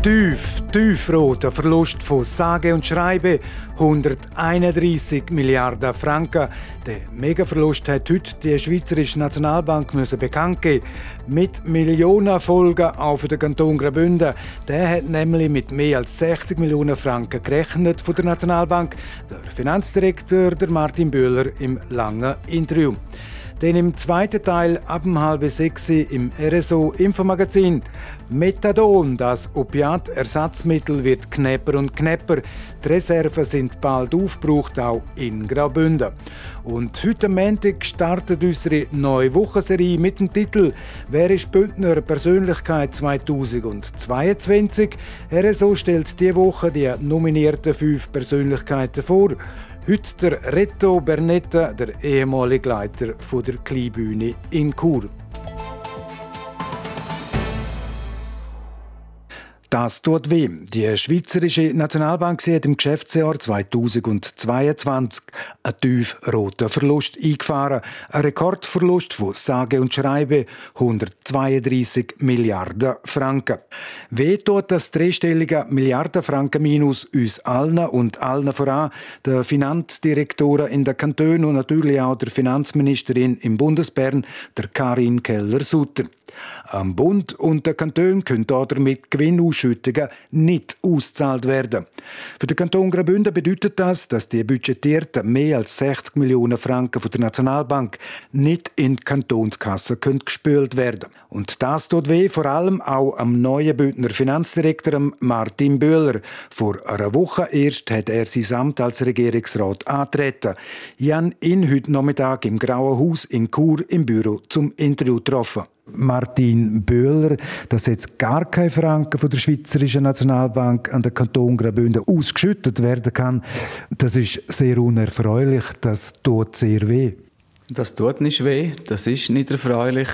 Tief, tiefrot, ein Verlust von sage und schreibe 131 Milliarden Franken. Der Megaverlust hat heute die Schweizerische Nationalbank müssen bekannt geben. Mit Millionen Folgen für den Kanton Graubünden. Der hat nämlich mit mehr als 60 Millionen Franken gerechnet von der Nationalbank. Der Finanzdirektor der Martin Böhler im langen Interview. Denn im zweiten Teil ab um halb sechs im RSO Infomagazin Methadon, das Opiatersatzmittel, wird knapper und knapper. Die Reserven sind bald aufgebraucht, auch in Graubünden. Und heute Montag startet unsere neue Wochenserie mit dem Titel Wer ist Bündner Persönlichkeit 2022? RSO stellt diese Woche die nominierten fünf Persönlichkeiten vor. Heute der Reto Bernetta, der ehemalige Leiter der Kleinbühne in Chur. Das tut weh. Die Schweizerische Nationalbank hat im Geschäftsjahr 2022 einen tiefroten Verlust eingefahren. Ein Rekordverlust von sage und schreibe 132 Milliarden Franken. Weh tut das dreistellige Milliarden Minus uns allen und allen voran, der Finanzdirektoren in der Kanton und natürlich auch der Finanzministerin im Bundesbern, der Karin Keller-Sutter. Am Bund und der Kanton können damit Gewinnausschüttungen nicht ausgezahlt werden. Für den Kanton Graubünden bedeutet das, dass die budgetierten mehr als 60 Millionen Franken von der Nationalbank nicht in die Kantonskasse können gespült werden. Und das tut weh, vor allem auch am neuen Bündner Finanzdirektor Martin Böhler. Vor einer Woche erst hat er sein Amt als Regierungsrat antreten. Jan ihn heute Nachmittag im Grauen Haus in Chur im Büro zum Interview getroffen. Martin Böhler, dass jetzt gar kein Franken von der Schweizerischen Nationalbank an den Kanton Graubünden ausgeschüttet werden kann, das ist sehr unerfreulich. Das tut sehr weh. Das tut nicht weh, das ist nicht erfreulich.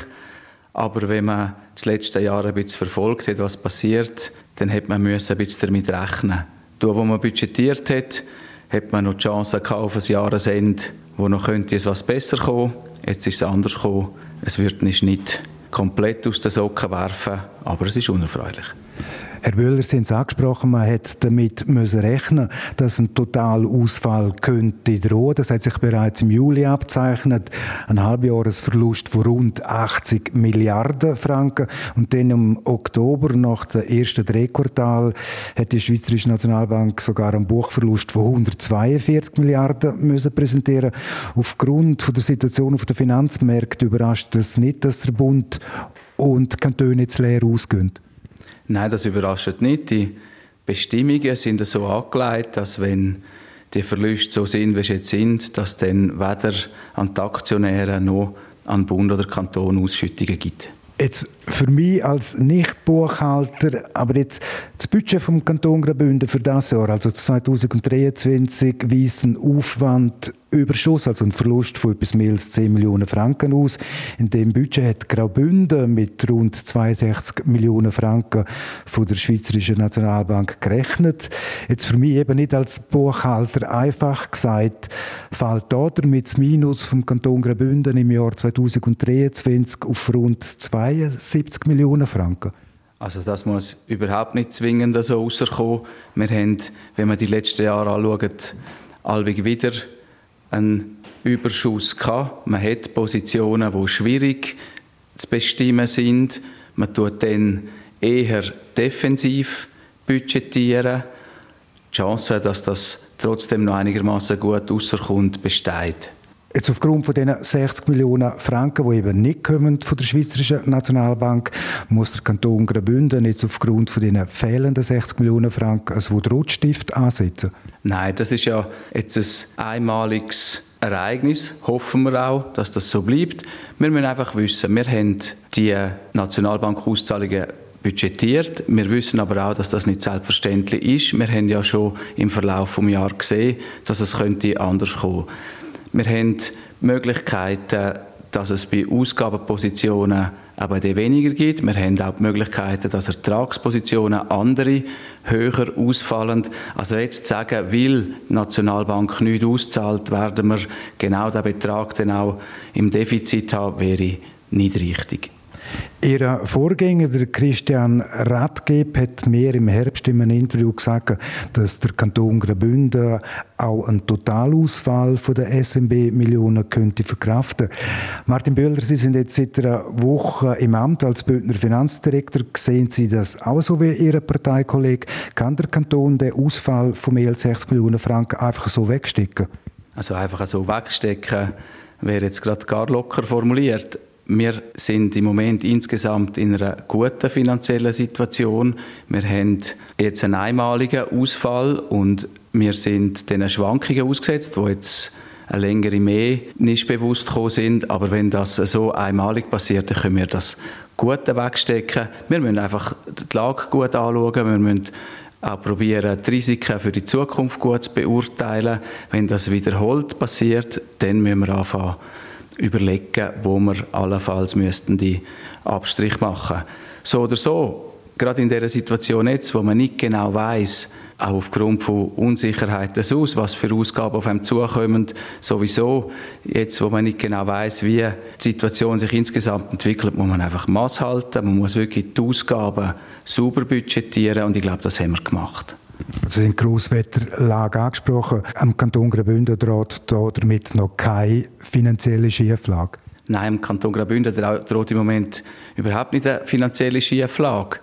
Aber wenn man das letzte Jahr ein bisschen verfolgt hat, was passiert, dann hat man ein bisschen damit rechnen. Da, wo man budgetiert hat, hat man noch die Chance auf ein Jahresende, wo noch könnte es was besser kommen. Jetzt ist es anders gekommen. Es wird nicht komplett aus den Socken werfen, aber es ist unerfreulich. Herr Böhler, Sie haben es angesprochen, man hat damit müssen rechnen dass ein Totalausfall könnte drohen. Das hat sich bereits im Juli abzeichnet. Ein Halbjahresverlust von rund 80 Milliarden Franken. Und dann im Oktober, nach dem ersten Drehquartal, hat die Schweizerische Nationalbank sogar einen Buchverlust von 142 Milliarden müssen präsentieren. Aufgrund von der Situation auf den Finanzmärkten überrascht es nicht, dass der Bund und die Kantone jetzt leer ausgehen. Nein, das überrascht nicht. Die Bestimmungen sind so angelegt, dass wenn die Verluste so sind, wie sie jetzt sind, dass dann weder an die Aktionäre noch an Bund oder Kanton Ausschüttungen gibt. Jetzt für mich als Nicht-Buchhalter, aber jetzt das Budget vom Kanton Graubünden für das Jahr, also 2023, weist einen Aufwandüberschuss, also einen Verlust von etwas mehr als 10 Millionen Franken aus. In dem Budget hat Graubünden mit rund 62 Millionen Franken von der Schweizerischen Nationalbank gerechnet. Jetzt für mich eben nicht als Buchhalter einfach gesagt, fällt da damit das Minus vom Kanton Graubünden im Jahr 2023 auf rund 72 Millionen Franken. Also das muss überhaupt nicht zwingend so rauskommen. Wir haben, wenn man die letzten Jahre anschaut, allweg wieder einen Überschuss gehabt. Man hat Positionen, die schwierig zu bestimmen sind. Man tut dann eher defensiv budgetieren. Die Chance, dass das trotzdem noch einigermaßen gut rauskommt, besteht. Jetzt aufgrund von diesen 60 Millionen Franken, die eben nicht kommen von der Schweizerischen Nationalbank, muss der Kanton Graubünden jetzt aufgrund von diesen fehlenden 60 Millionen Franken ein Rotstift ansetzen? Nein, das ist ja jetzt ein einmaliges Ereignis. Hoffen wir auch, dass das so bleibt. Wir müssen einfach wissen, wir haben die Nationalbank-Auszahlungen budgetiert. Wir wissen aber auch, dass das nicht selbstverständlich ist. Wir haben ja schon im Verlauf des Jahres gesehen, dass es könnte anders kommen könnte. Wir haben Möglichkeiten, dass es bei Ausgabenpositionen aber die weniger gibt. Wir haben auch die Möglichkeiten, dass Ertragspositionen andere höher ausfallen. Also jetzt zu sagen, weil die Nationalbank nicht auszahlt, werden wir genau den Betrag dann auch im Defizit haben, wäre nicht richtig. Ihr Vorgänger, der Christian Radgeb, hat mir im Herbst in einem Interview gesagt, dass der Kanton Graubünden auch einen Totalausfall von der SMB Millionen könnte verkraften. Martin Böhler, Sie sind jetzt seit einer Woche im Amt als Bündner Finanzdirektor. Sehen Sie das auch so wie Ihr Parteikollege? Kann der Kanton den Ausfall von mehr als 60 Millionen Franken einfach so wegstecken? Also einfach so wegstecken wäre jetzt gerade gar locker formuliert. Wir sind im Moment insgesamt in einer guten finanziellen Situation. Wir haben jetzt einen einmaligen Ausfall und wir sind den Schwankungen ausgesetzt, die jetzt eine längere mehr nicht bewusst gekommen sind. Aber wenn das so einmalig passiert, dann können wir das gut wegstecken. Wir müssen einfach die Lage gut anschauen. Wir müssen auch probieren, die Risiken für die Zukunft gut zu beurteilen. Wenn das wiederholt passiert, dann müssen wir anfangen, überlegen, wo wir allenfalls müssten die Abstrich machen. So oder so, gerade in der Situation jetzt, wo man nicht genau weiß, auch aufgrund von Unsicherheiten aus, was für Ausgaben auf einem zukommen, sowieso jetzt, wo man nicht genau weiß, wie die Situation sich insgesamt entwickelt, muss man einfach Maß halten, man muss wirklich die Ausgaben sauber budgetieren und ich glaube, das haben wir gemacht. Sie sind Grosswetterlage angesprochen. Am Kanton Graubünden droht damit noch keine finanzielle Schieflage. Nein, im Kanton Graubünden droht im Moment überhaupt nicht eine finanzielle Schieflage.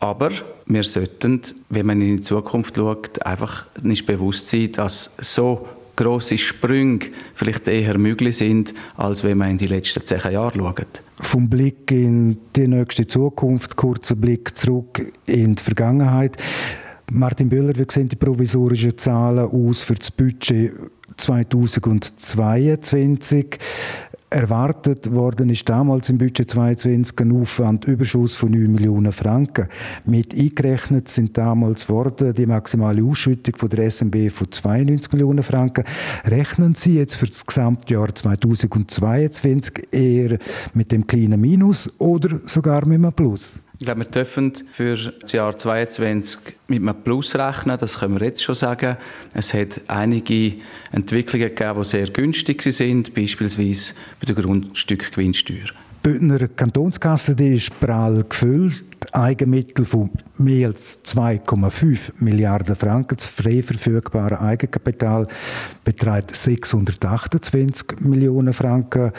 Aber wir sollten, wenn man in die Zukunft schaut, einfach nicht bewusst sein, dass so grosse Sprünge vielleicht eher möglich sind, als wenn man in die letzten zehn Jahre schaut. Vom Blick in die nächste Zukunft, kurzer Blick zurück in die Vergangenheit. Martin Büller, wie sehen die provisorischen Zahlen aus für das Budget 2022? Erwartet worden ist damals im Budget 22 ein Aufwandüberschuss von 9 Millionen Franken. Mit eingerechnet sind damals worden die maximale Ausschüttung von der SMB von 92 Millionen Franken. Rechnen Sie jetzt für das Gesamtjahr 2022 eher mit dem kleinen Minus oder sogar mit einem Plus? Ich glaube, wir dürfen für das Jahr 2022 mit einem Plus rechnen, das können wir jetzt schon sagen. Es hat einige Entwicklungen gegeben, die sehr günstig sind, beispielsweise bei der Grundstückgewinnsteuer. Die Bündner Kantonskasse die ist prall gefüllt. Eigenmittel von mehr als 2,5 Milliarden Franken. Das frei verfügbare Eigenkapital beträgt 628 Millionen Franken.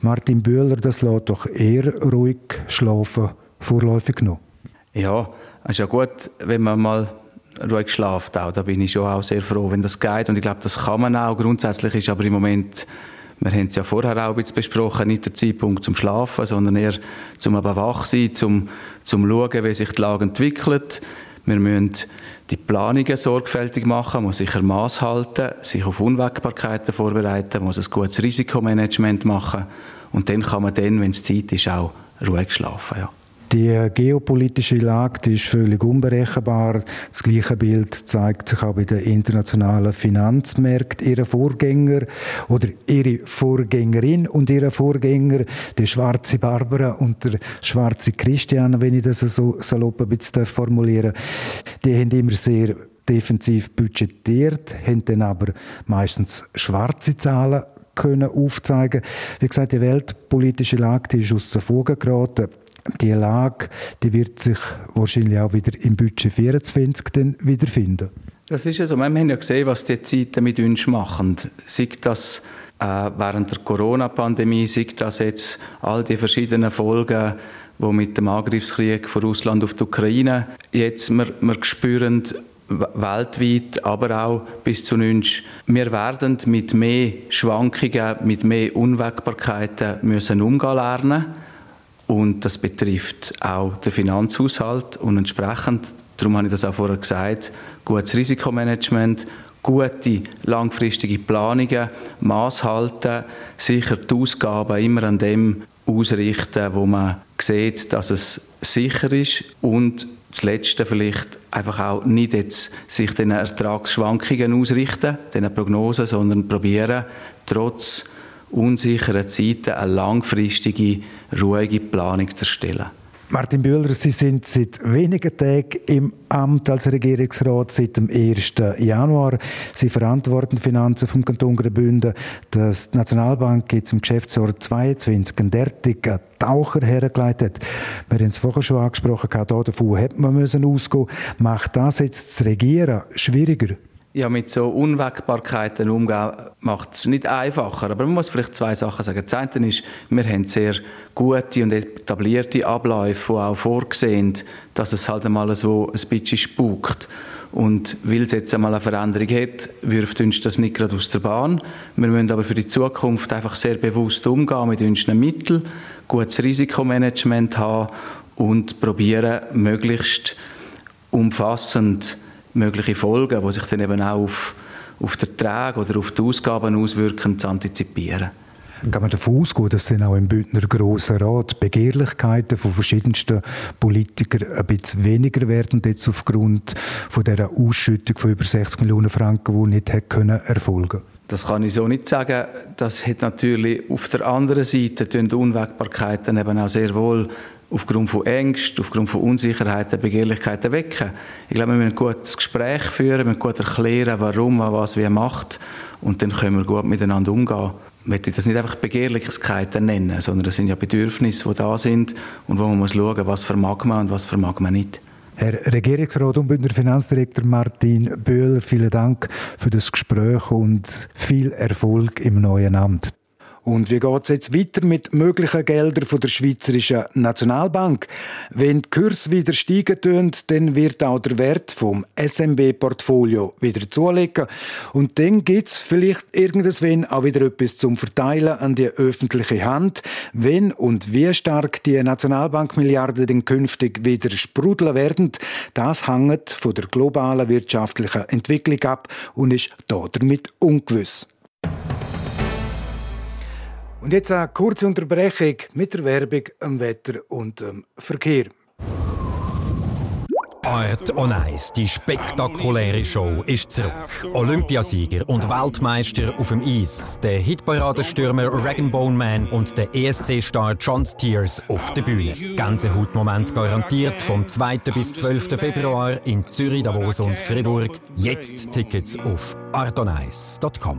Martin Bühler, das lässt doch eher ruhig schlafen vorläufig genommen? Ja, es ist ja gut, wenn man mal ruhig schlaft. Auch. Da bin ich schon auch sehr froh, wenn das geht. Und ich glaube, das kann man auch. Grundsätzlich ist aber im Moment, wir haben es ja vorher auch ein besprochen, nicht der Zeitpunkt zum Schlafen, sondern eher zum aber wach sein, zum, zum schauen, wie sich die Lage entwickelt. Wir müssen die Planungen sorgfältig machen, muss sicher Maß halten, sich auf Unwägbarkeiten vorbereiten, muss ein gutes Risikomanagement machen. Und dann kann man dann, wenn es Zeit ist, auch ruhig schlafen. Ja. Die geopolitische Lage ist völlig unberechenbar. Das gleiche Bild zeigt sich auch bei den internationalen Finanzmärkten. Ihre Vorgänger oder ihre Vorgängerin und ihre Vorgänger, der schwarze Barbara und der schwarze Christian, wenn ich das so salopp ein bisschen formulieren die haben immer sehr defensiv budgetiert, haben dann aber meistens schwarze Zahlen können aufzeigen. Wie gesagt, die weltpolitische Lage die ist aus der Fuge geraten die Lage, die wird sich wahrscheinlich auch wieder im Budget 24 dann wiederfinden. Das ist ja so. Wir haben ja gesehen, was die Zeiten mit uns machen. Sei das äh, während der Corona-Pandemie, sei das jetzt all die verschiedenen Folgen, die mit dem Angriffskrieg von Russland auf die Ukraine jetzt wir, wir spüren, weltweit, aber auch bis zu uns. Wir werden mit mehr Schwankungen, mit mehr Unwägbarkeiten müssen umgehen lernen und das betrifft auch den Finanzhaushalt. Und entsprechend, darum habe ich das auch vorher gesagt, gutes Risikomanagement, gute langfristige Planungen, Maß halten, sicher die Ausgaben immer an dem ausrichten, wo man sieht, dass es sicher ist. Und das Letzte vielleicht einfach auch nicht jetzt sich den Ertragsschwankungen ausrichten, den Prognosen, sondern probieren, trotz unsicheren Zeiten eine langfristige, ruhige Planung zu erstellen. Martin Bühler, Sie sind seit wenigen Tagen im Amt als Regierungsrat, seit dem 1. Januar. Sie verantworten die Finanzen vom Kanton Graubünden. Die Nationalbank jetzt im Geschäftsjahr 22 einen derartigen Taucher hergeleitet. Wir haben es vorher schon angesprochen, davon hätte man müssen ausgehen Macht das jetzt das Regieren schwieriger? Ja, mit so Unwägbarkeiten umgehen, macht es nicht einfacher. Aber man muss vielleicht zwei Sachen sagen. Das eine ist, wir haben sehr gute und etablierte Abläufe, die auch vorgesehen, dass es halt einmal so ein bisschen spukt. Und weil es jetzt einmal eine Veränderung hat, wirft uns das nicht gerade aus der Bahn. Wir müssen aber für die Zukunft einfach sehr bewusst umgehen mit unseren Mitteln, gutes Risikomanagement haben und probieren, möglichst umfassend mögliche Folgen, die sich dann eben auch auf, auf den Ertrag oder auf die Ausgaben auswirken, zu antizipieren. Kann man davon ausgehen, dass dann auch im Bündner Grossen Rat Begehrlichkeiten von verschiedensten Politikern ein bisschen weniger werden, jetzt aufgrund von dieser Ausschüttung von über 60 Millionen Franken, die nicht hätte können erfolgen das kann ich so nicht sagen. Das hat natürlich auf der anderen Seite die Unwägbarkeiten eben auch sehr wohl aufgrund von Ängsten, aufgrund von Unsicherheiten, Begehrlichkeiten wecken. Ich glaube, wir müssen ein gutes Gespräch führen, wir müssen gut erklären, warum was wie macht und dann können wir gut miteinander umgehen. Ich möchte das nicht einfach Begehrlichkeiten nennen, sondern das sind ja Bedürfnisse, die da sind und wo man muss schauen, was vermag man und was vermag man nicht. Herr Regierungsrat und Bündner Finanzdirektor Martin Böhler, vielen Dank für das Gespräch und viel Erfolg im neuen Amt. Und wie geht es jetzt weiter mit möglichen Geldern von der Schweizerischen Nationalbank? Wenn die Kurse wieder steigen tun, dann wird auch der Wert vom SMB-Portfolio wieder zulegen. Und dann gibt es vielleicht irgendwann auch wieder etwas zum Verteilen an die öffentliche Hand. Wenn und wie stark die Nationalbankmilliarden denn künftig wieder sprudeln werden, das hängt von der globalen wirtschaftlichen Entwicklung ab und ist damit ungewiss. Und jetzt eine kurze Unterbrechung mit der Werbung, dem Wetter und dem Verkehr. Art on Ice, die spektakuläre Show, ist zurück. Olympiasieger und Weltmeister auf dem Eis, der Hitparadestürmer Bone Man und der ESC-Star John Steers auf der Bühne. Gänsehautmoment garantiert vom 2. bis 12. Februar in Zürich, Davos und Fribourg. Jetzt Tickets auf artonice.com.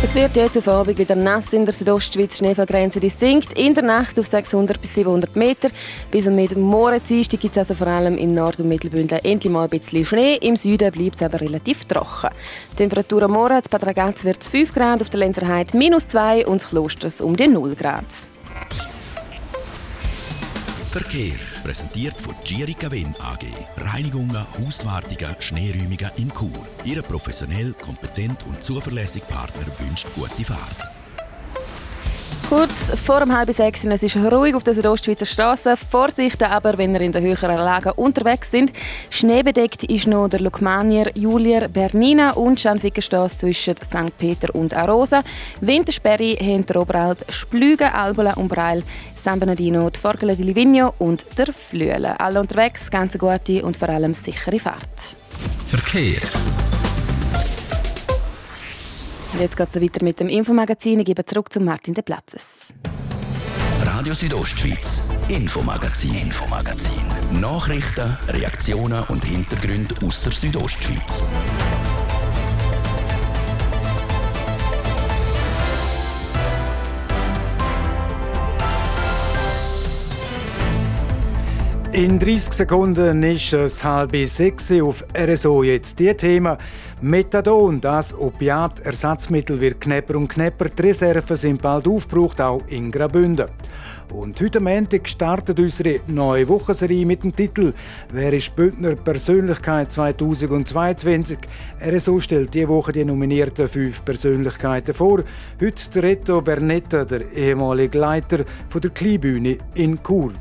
Es wird jetzt auf Abend wieder nass in der Südostschweiz. Schneefallgrenze die sinkt in der Nacht auf 600 bis 700 Meter. Bis und mit Morgendienstag gibt es also vor allem im Nord- und Mittelbündel endlich mal ein bisschen Schnee. Im Süden bleibt es aber relativ trocken. Die Temperatur am Morgen in Bad Ragaz wird 5 Grad, auf der Lenzerheide minus 2 und das Klosters um die 0 Grad. Verkehr präsentiert von Girica Win AG. Reinigungen, Hauswartungen, Schneeräumungen in Chur. Ihre professionell, kompetent und zuverlässige Partner wünscht gute Fahrt. Kurz vor dem halb sechs es ist ruhig auf der Südostschweizer Straße. Vorsicht aber, wenn ihr in den höheren Lagen unterwegs sind. Schneebedeckt ist noch der Lukmanier, Julier, Bernina und Schanfickerstraße zwischen St. Peter und Arosa. Wintersperre haben der Oberalp, Splügen, Albola und Breil, San Bernardino, die Forgele di Livigno und der Flüele. Alle unterwegs, ganz gute und vor allem sichere Fahrt. Verkehr. Jetzt geht es weiter mit dem Infomagazin. Ich gebe zurück zu Martin de Platzes. Radio Südostschweiz, Infomagazin, Infomagazin. Nachrichten, Reaktionen und Hintergründe aus der Südostschweiz. In 30 Sekunden ist es halb sechs auf RSO jetzt die Themen. Methadon, das Opiatersatzmittel, wird knapper und knapper. Die Reserven sind bald aufgebraucht, auch in Graubünden. Und heute Montag startet unsere neue Wochenserie mit dem Titel «Wer ist Bündner Persönlichkeit 2022?» RSO stellt diese Woche die nominierten fünf Persönlichkeiten vor. Heute der Reto Bernetta, der ehemalige Leiter der Kleinbühne in Chur.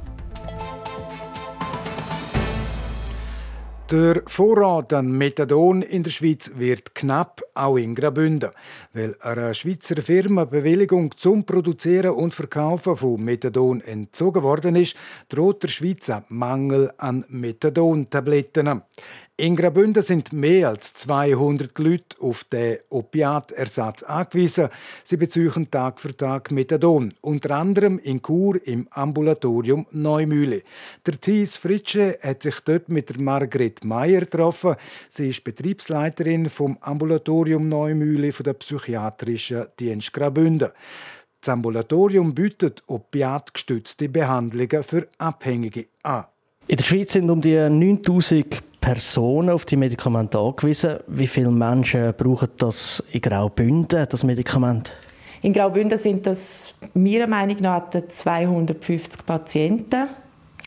Der Vorrat an Methadon in der Schweiz wird knapp, auch in Graubünden. Weil einer Schweizer Firma Bewilligung zum Produzieren und Verkaufen von Methadon entzogen worden ist, droht der Schweiz Mangel an Methadon-Tabletten. In Graubünden sind mehr als 200 Leute auf den Opiatersatz angewiesen. Sie beziehen Tag für Tag Methadon, unter anderem in Chur im Ambulatorium Neumühle. Der Thies Fritsche hat sich dort mit der Margret Meyer getroffen. Sie ist Betriebsleiterin vom Ambulatorium Neumühle von der psychiatrischen Dienst Graubünden. Das Ambulatorium bietet opiatgestützte Behandlungen für Abhängige an. In der Schweiz sind um die 9000 Personen auf die Medikamente angewiesen. Wie viele Menschen brauchen das in Graubünden, das Medikament? In Graubünden sind das meiner Meinung nach 250 Patienten,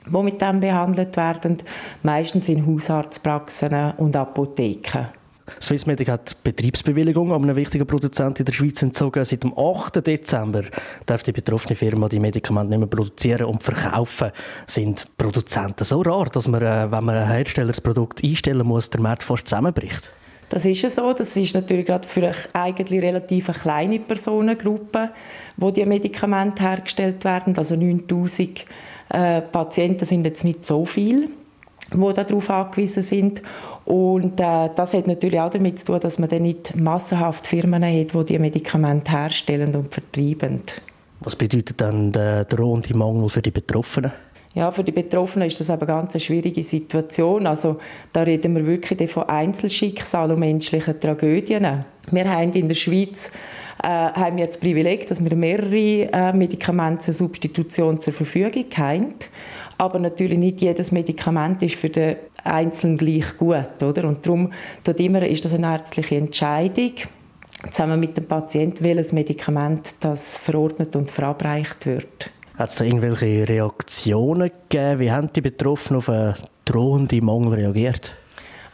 die mit dem behandelt werden, meistens in Hausarztpraxen und Apotheken. Swissmedic hat Betriebsbewilligung an einen wichtigen Produzenten in der Schweiz entzogen. Seit dem 8. Dezember darf die betroffene Firma die Medikamente nicht mehr produzieren und verkaufen. Sind Produzenten so rar, dass man, äh, wenn man ein Herstellersprodukt einstellen muss, der Markt fast zusammenbricht? Das ist ja so. Das ist natürlich gerade für eine eigentlich relativ kleine Personengruppe, wo die Medikamente hergestellt werden. Also 9000 äh, Patienten sind jetzt nicht so viel die darauf angewiesen sind. Und äh, das hat natürlich auch damit zu tun, dass man dann nicht massenhaft Firmen hat, die die Medikamente herstellen und vertreiben. Was bedeutet dann der drohende Mangel für die Betroffenen? Ja, für die Betroffenen ist das eine ganz schwierige Situation. Also da reden wir wirklich von Einzelschicksalen und menschlichen Tragödien. Wir haben in der Schweiz äh, haben wir das Privileg, dass wir mehrere äh, Medikamente zur Substitution zur Verfügung haben. Aber natürlich nicht jedes Medikament ist für den Einzelnen gleich gut, oder? Und darum dort immer ist das eine ärztliche Entscheidung zusammen mit dem Patienten, welches Medikament das verordnet und verabreicht wird. Hat es da irgendwelche Reaktionen gegeben? Wie haben die Betroffenen auf einen drohenden Mangel reagiert?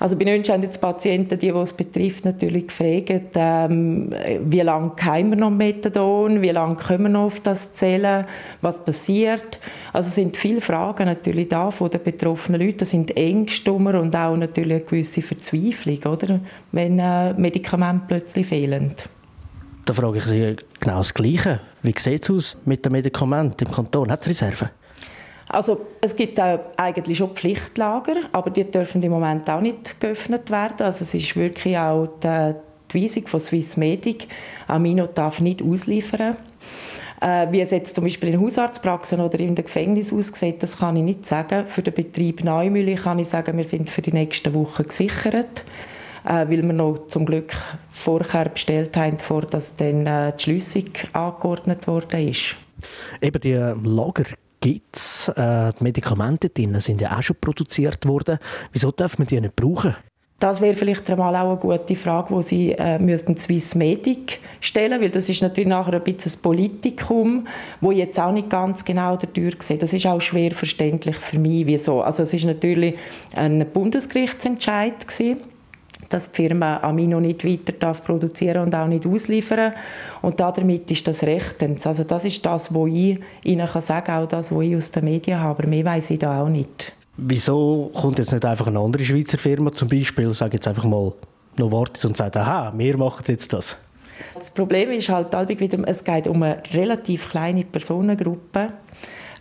Also bei uns haben jetzt Patienten, die, die es betrifft, natürlich gefragt, ähm, wie lange haben wir noch Methadon, wie lange können wir noch auf das zählen, was passiert. Also es sind viele Fragen natürlich da von den betroffenen Leuten. Das sind Ängste und auch natürlich eine gewisse Verzweiflung, oder? wenn äh, Medikamente plötzlich fehlen. Da frage ich Sie genau das Gleiche. Wie sieht es aus mit den Medikamenten im Kanton? Hat es Reserven? Also es gibt auch eigentlich schon Pflichtlager, aber die dürfen im Moment auch nicht geöffnet werden. Also es ist wirklich auch die, die Weisung von Swissmedic, Amino darf nicht ausliefern. Äh, wie es jetzt zum Beispiel in Hausarztpraxen oder in den Gefängnis aussieht, das kann ich nicht sagen. Für den Betrieb Neumühle kann ich sagen, wir sind für die nächsten Wochen gesichert, äh, weil wir noch zum Glück vorher bestellt haben, bevor das dann äh, die Schließung angeordnet worden ist. Eben die Lager gibt es. Äh, die Medikamente drin sind ja auch schon produziert worden. Wieso darf man die nicht brauchen? Das wäre vielleicht einmal auch eine gute Frage, die Sie äh, müssten Swiss Medic stellen, weil das ist natürlich nachher ein bisschen ein Politikum, wo ich jetzt auch nicht ganz genau dadurch sehe. Das ist auch schwer verständlich für mich, wieso. Also es ist natürlich ein Bundesgerichtsentscheid gewesen dass die Firma Amino nicht weiter darf produzieren und auch nicht ausliefern und damit ist das rechtens. Also das ist das, was ich Ihnen kann sagen auch das, was ich aus den Medien habe, aber mehr weiß ich da auch nicht. Wieso kommt jetzt nicht einfach eine andere Schweizer Firma zum Beispiel, sage jetzt einfach mal Novartis und sagt, aha, wir machen jetzt das? Das Problem ist halt wieder, es geht um eine relativ kleine Personengruppe,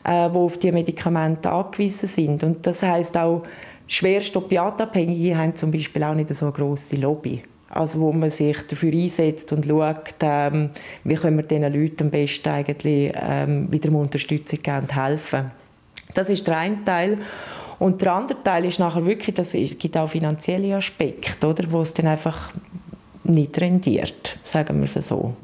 äh, die auf die Medikamente angewiesen sind und das heißt auch Schwerst Opiatabhängige haben zum Beispiel auch nicht so eine grosse Lobby. Also wo man sich dafür einsetzt und schaut, ähm, wie können wir diesen Leuten am besten eigentlich ähm, wieder Unterstützung geben und helfen. Das ist der eine Teil. Und der andere Teil ist nachher wirklich, das gibt auch finanzielle Aspekte, oder, wo es dann einfach nicht rendiert, sagen wir es so.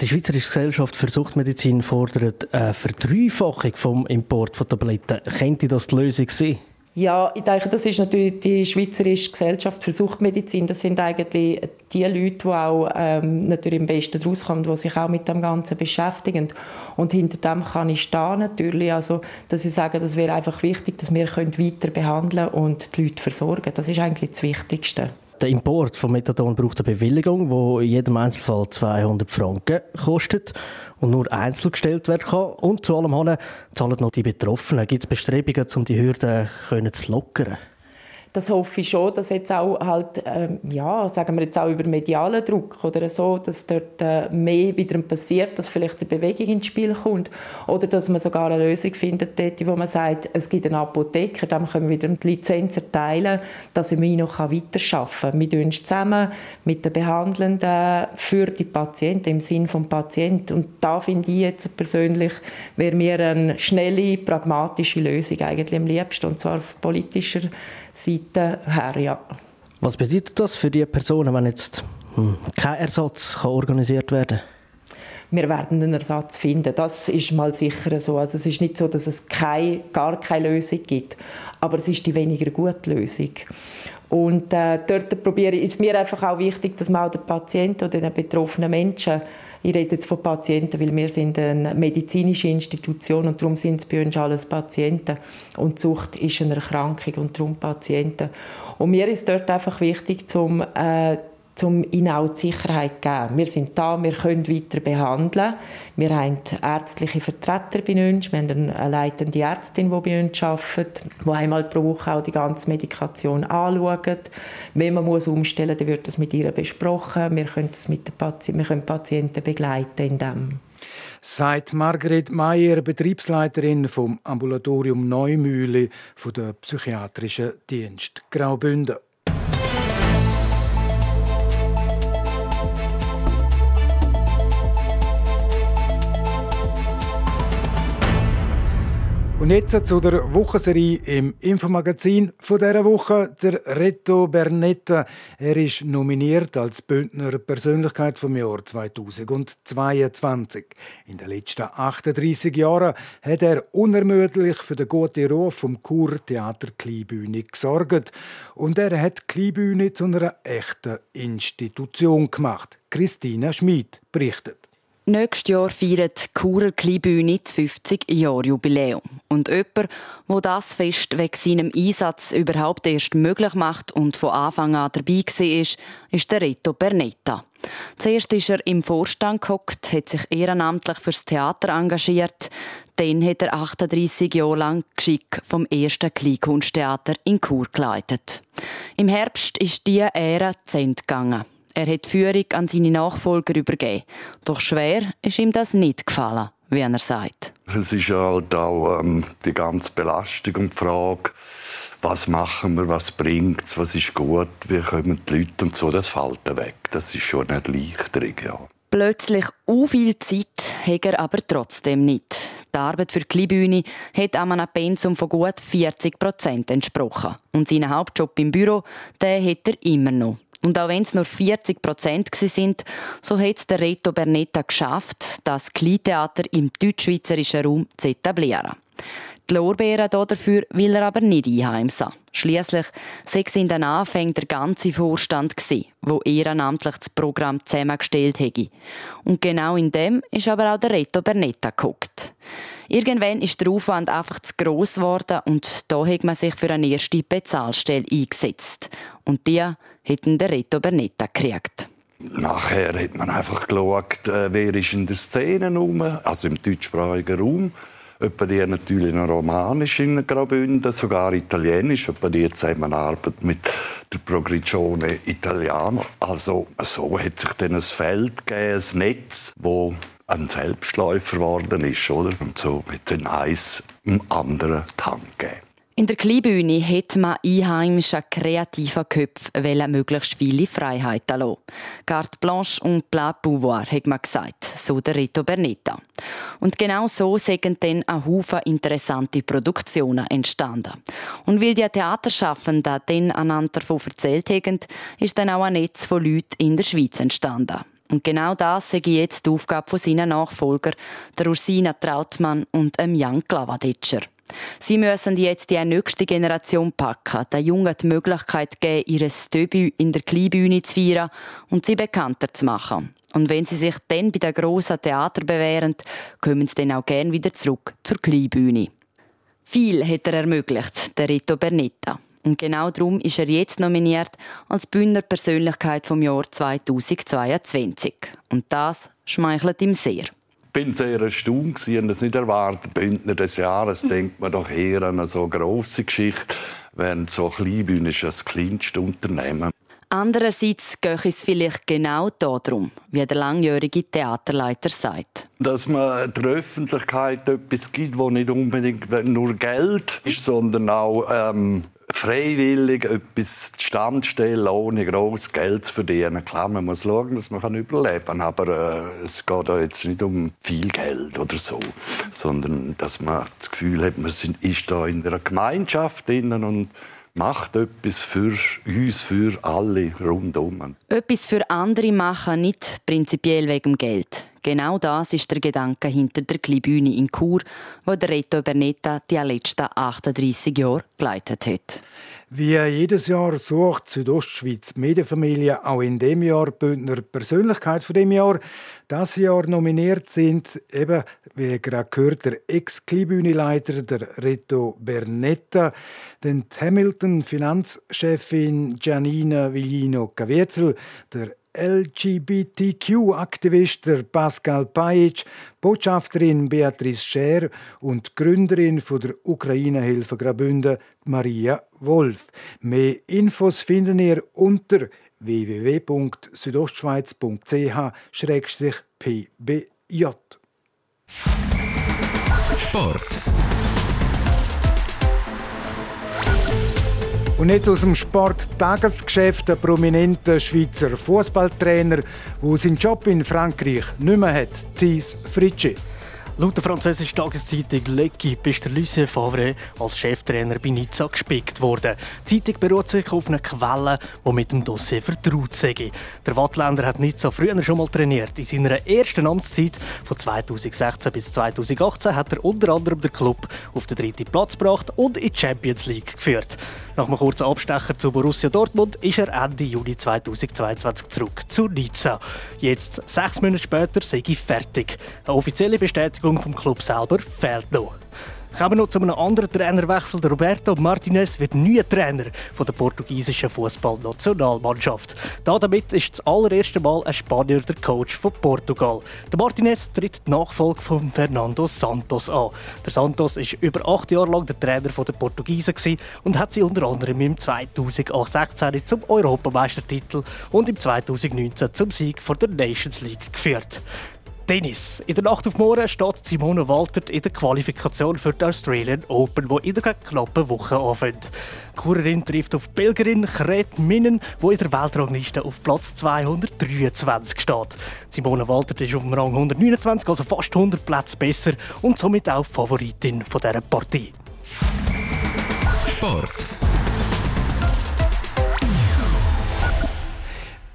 Die Schweizerische Gesellschaft für Suchtmedizin fordert eine Verdreifachung vom Import von Tabletten. Könnte das die Lösung sein? Ja, ich denke, das ist natürlich die Schweizerische Gesellschaft für Suchtmedizin. Das sind eigentlich die Leute, die auch ähm, natürlich am besten rauskommen, die sich auch mit dem Ganzen beschäftigen. Und hinter dem kann ich stehen natürlich. Also, dass ich sage, das wäre einfach wichtig, dass wir weiter behandeln und die Leute versorgen. Das ist eigentlich das Wichtigste. Der Import von Methadon braucht eine Bewilligung, die in jedem Einzelfall 200 Franken kostet und nur einzeln gestellt werden kann. Und zu allem zahlen noch die Betroffenen. Gibt es Bestrebungen, um die Hürden zu lockern? Das hoffe ich schon, dass jetzt auch halt, ähm, ja, sagen wir jetzt auch über medialen Druck oder so, dass dort äh, mehr wieder passiert, dass vielleicht eine Bewegung ins Spiel kommt oder dass man sogar eine Lösung findet, dort, wo man sagt, es gibt einen Apotheker, dem können wir wieder die Lizenz erteilen, dass er noch weiterarbeiten kann. Wir tun zusammen mit den Behandelnden für die Patienten, im Sinn des Patienten. Und da finde ich jetzt persönlich, wäre mir eine schnelle, pragmatische Lösung eigentlich am liebsten, und zwar auf politischer Seite her, ja. Was bedeutet das für die Personen, wenn jetzt hm, kein Ersatz kann organisiert werden kann? wir werden einen Ersatz finden. Das ist mal sicher so. Also es ist nicht so, dass es keine, gar keine Lösung gibt, aber es ist die weniger gute Lösung. Und äh, dort probiere, ist mir einfach auch wichtig, dass man auch den Patienten oder den betroffenen Menschen, ich rede jetzt von Patienten, weil wir sind eine medizinische Institution und darum sind es bei uns alles Patienten. Und Sucht ist eine Erkrankung und darum Patienten. Und mir ist dort einfach wichtig, zum äh, um ihnen auch die Sicherheit zu geben. Wir sind da, wir können weiter behandeln. Wir haben ärztliche Vertreter bei uns, wir haben eine leitende Ärztin, die bei uns arbeitet, die einmal pro Woche auch die ganze Medikation anschaut. Wenn man muss umstellen muss, wird das mit ihr besprochen. Wir können, das mit den Patienten, wir können Patienten begleiten in dem. Sagt Margret Meyer, Betriebsleiterin vom Ambulatorium Neumühle von der psychiatrischen Dienst Graubünden. Und jetzt zu der Wochenserie im Infomagazin von dieser Woche. Der Reto Bernetta. Er ist nominiert als Bündner Persönlichkeit vom Jahr 2022. In den letzten 38 Jahren hat er unermüdlich für den guten Ruf vom Kur Theater Kleinbühne gesorgt. Und er hat Kleinbühne zu einer echten Institution gemacht. Christina Schmid berichtet. Nächstes Jahr feiert die Churer Kleinbühne das 50-Jahr-Jubiläum. Und jemand, der das Fest wegen seinem Einsatz überhaupt erst möglich macht und von Anfang an dabei war, ist der Reto Bernetta. Zuerst ist er im Vorstand gehockt, hat sich ehrenamtlich fürs Theater engagiert. Dann hat er 38 Jahre lang Geschick vom ersten Kleinkunsttheater in Chur geleitet. Im Herbst ist diese Ära zu Ende gegangen. Er hat die Führung an seine Nachfolger übergeben. Doch schwer ist ihm das nicht gefallen, wie er sagt. Es ist halt auch ähm, die ganze Belastung und die Frage, was machen wir, was bringt es, was ist gut, wie kommen die Leute und so, das fällt weg. Das ist schon nicht leicht. Ja. Plötzlich u viel Zeit hat er aber trotzdem nicht. Die Arbeit für die Kleinbühne hat einem Pensum von gut 40 Prozent entsprochen. Und seinen Hauptjob im Büro, den hat er immer noch. Und auch wenn es nur 40 Prozent sind, so hat es der Reto Bernetta geschafft, das Kleintheater im deutschschweizerischen Raum zu etablieren. Die Lorbeeren dafür will er aber nicht einheimsen. Schliesslich sei in den Anfängen der ganze Vorstand der ehrenamtlich das Programm zusammengestellt hätte. Und genau in dem ist aber auch der Reto Bernetta geguckt. Irgendwann ist der Aufwand einfach zu gross geworden und da hat man sich für eine erste Bezahlstelle eingesetzt. Und die hätten der Reto Bernetta gekriegt. Nachher hat man einfach geschaut, äh, wer ist in der Szene rum, also im deutschsprachigen Raum. Etwa die natürlich noch romanisch in Graubünden, sogar italienisch. Etwa die Zusammenarbeit mit der Progressione Italiano. Also so hat sich dann ein Feld gegeben, ein Netz, wo ein Selbstläufer geworden ist, oder? Und so mit den eins im anderen Hand gegeben. In der Kleinbühne hätte man einheimischen kreativen Köpfen möglichst viele Freiheiten lassen. Carte blanche und plat pouvoir, hat man gesagt, so der Rito Bernetta. Und genau so sind dann ein Haufen interessante Produktionen entstanden. Und weil die Theaterschaffenden dann einander davon erzählt haben, ist dann auch ein Netz von Leuten in der Schweiz entstanden. Und genau das sei jetzt die Aufgabe von seinen Nachfolgern, der Ursina Trautmann und Jan Glavadetscher. Sie müssen jetzt die nächste Generation packen, den Jungen die Möglichkeit geben, ihr Debüt in der Kleinbühne zu feiern und sie bekannter zu machen. Und wenn sie sich dann bei den grossen Theater bewähren, kommen sie dann auch gerne wieder zurück zur Kleinbühne. Viel hat er ermöglicht, der Rito Bernetta. Und genau darum ist er jetzt nominiert als Bühner Persönlichkeit vom Jahr 2022. Und das schmeichelt ihm sehr bin sehr erstaunt und das nicht erwartet. Bündner des Jahres denkt man doch eher an eine so grosse Geschichte. während so Kleinbühne ist das kleinste Unternehmen. Andererseits geht es vielleicht genau darum, wie der langjährige Theaterleiter sagt. Dass man der Öffentlichkeit etwas gibt, wo nicht unbedingt nur Geld ist, sondern auch ähm, freiwillig etwas zustande stellen, ohne groß Geld zu verdienen. Klar, man muss schauen, dass man überleben kann, aber äh, es geht da jetzt nicht um viel Geld oder so, sondern dass man das Gefühl hat, man ist da in einer Gemeinschaft drinnen und macht etwas für uns, für alle rundum. Etwas für andere machen, nicht prinzipiell wegen Geld. Genau das ist der Gedanke hinter der Kleinbühne in Chur, wo der Reto Bernetta die letzten 38 Jahre geleitet hat. Wie jedes Jahr sucht Südostschweiz Medienfamilie auch in dem Jahr Bündner Persönlichkeit von dem Jahr. Das Jahr nominiert sind eben, wie gerade gehört, der Ex-Kleinbühneleiter, der Reto Bernetta, den Hamilton-Finanzchefin Giannina Villino-Caviezel, der LGBTQ-Aktivist Pascal Pajic, Botschafterin Beatrice Scher und Gründerin von der Ukraine-Hilfe Graubünden Maria Wolf. Mehr Infos finden ihr unter www.südostschweiz.ch-pbj. Sport. Und jetzt aus dem Sport-Tagesgeschäft ein prominenter Schweizer Fußballtrainer, der seinen Job in Frankreich nicht mehr hat, Thies Fritschi. Laut der französischen Tageszeitung L'Equipe ist der Lucien Favre als Cheftrainer bei Nizza gespickt worden. Die Zeitung beruht sich auf einer Quelle, die mit dem Dossier vertraut sei. Der Wattländer hat Nizza früher schon mal trainiert. In seiner ersten Amtszeit von 2016 bis 2018 hat er unter anderem den Club auf den dritten Platz gebracht und in die Champions League geführt. Nach einem kurzen Abstecher zu Borussia Dortmund ist er Ende Juli 2022 zurück zu Nizza. Jetzt, sechs Monate später, sei ich fertig. Eine offizielle Bestätigung vom Club selber fehlt noch. Kommen wir noch zu einem anderen Trainerwechsel. Roberto Martinez wird neuer Trainer von der portugiesischen Fußballnationalmannschaft. Damit ist das allererste Mal ein Spanier der Coach von Portugal. Der Martinez tritt die Nachfolge von Fernando Santos an. Der Santos ist über acht Jahre lang der Trainer der Portugiesen und hat sie unter anderem im 2016 zum Europameistertitel und im 2019 zum Sieg vor der Nations League geführt. Tennis. In der Nacht auf morgen steht Simone Walter in der Qualifikation für die Australian Open, die in der knappen Woche anfängt. Die Kurerin trifft auf Belgerin Gret Minnen, die in der Weltrangliste auf Platz 223 steht. Simone Walter ist auf dem Rang 129, also fast 100 Plätze besser und somit auch Favoritin dieser Partie. Sport.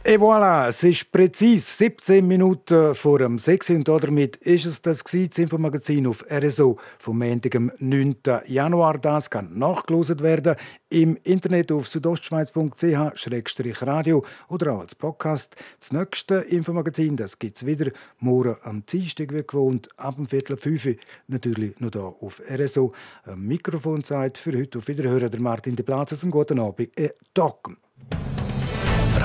Et voilà, es ist präzise 17 Minuten vor dem 6 und damit ist es das, das Infomagazin auf RSO vom Montag, am 9. Januar. Das kann nachgelost werden im Internet auf südostschweiz.ch-radio oder auch als Podcast. Das nächste Infomagazin gibt es wieder morgen am Dienstag wie gewohnt, ab dem Viertel fünf natürlich noch hier auf RSO. Am Mikrofon sagt für heute auf Wiederhören der Martin de Platzes. Einen guten Abend. Äh.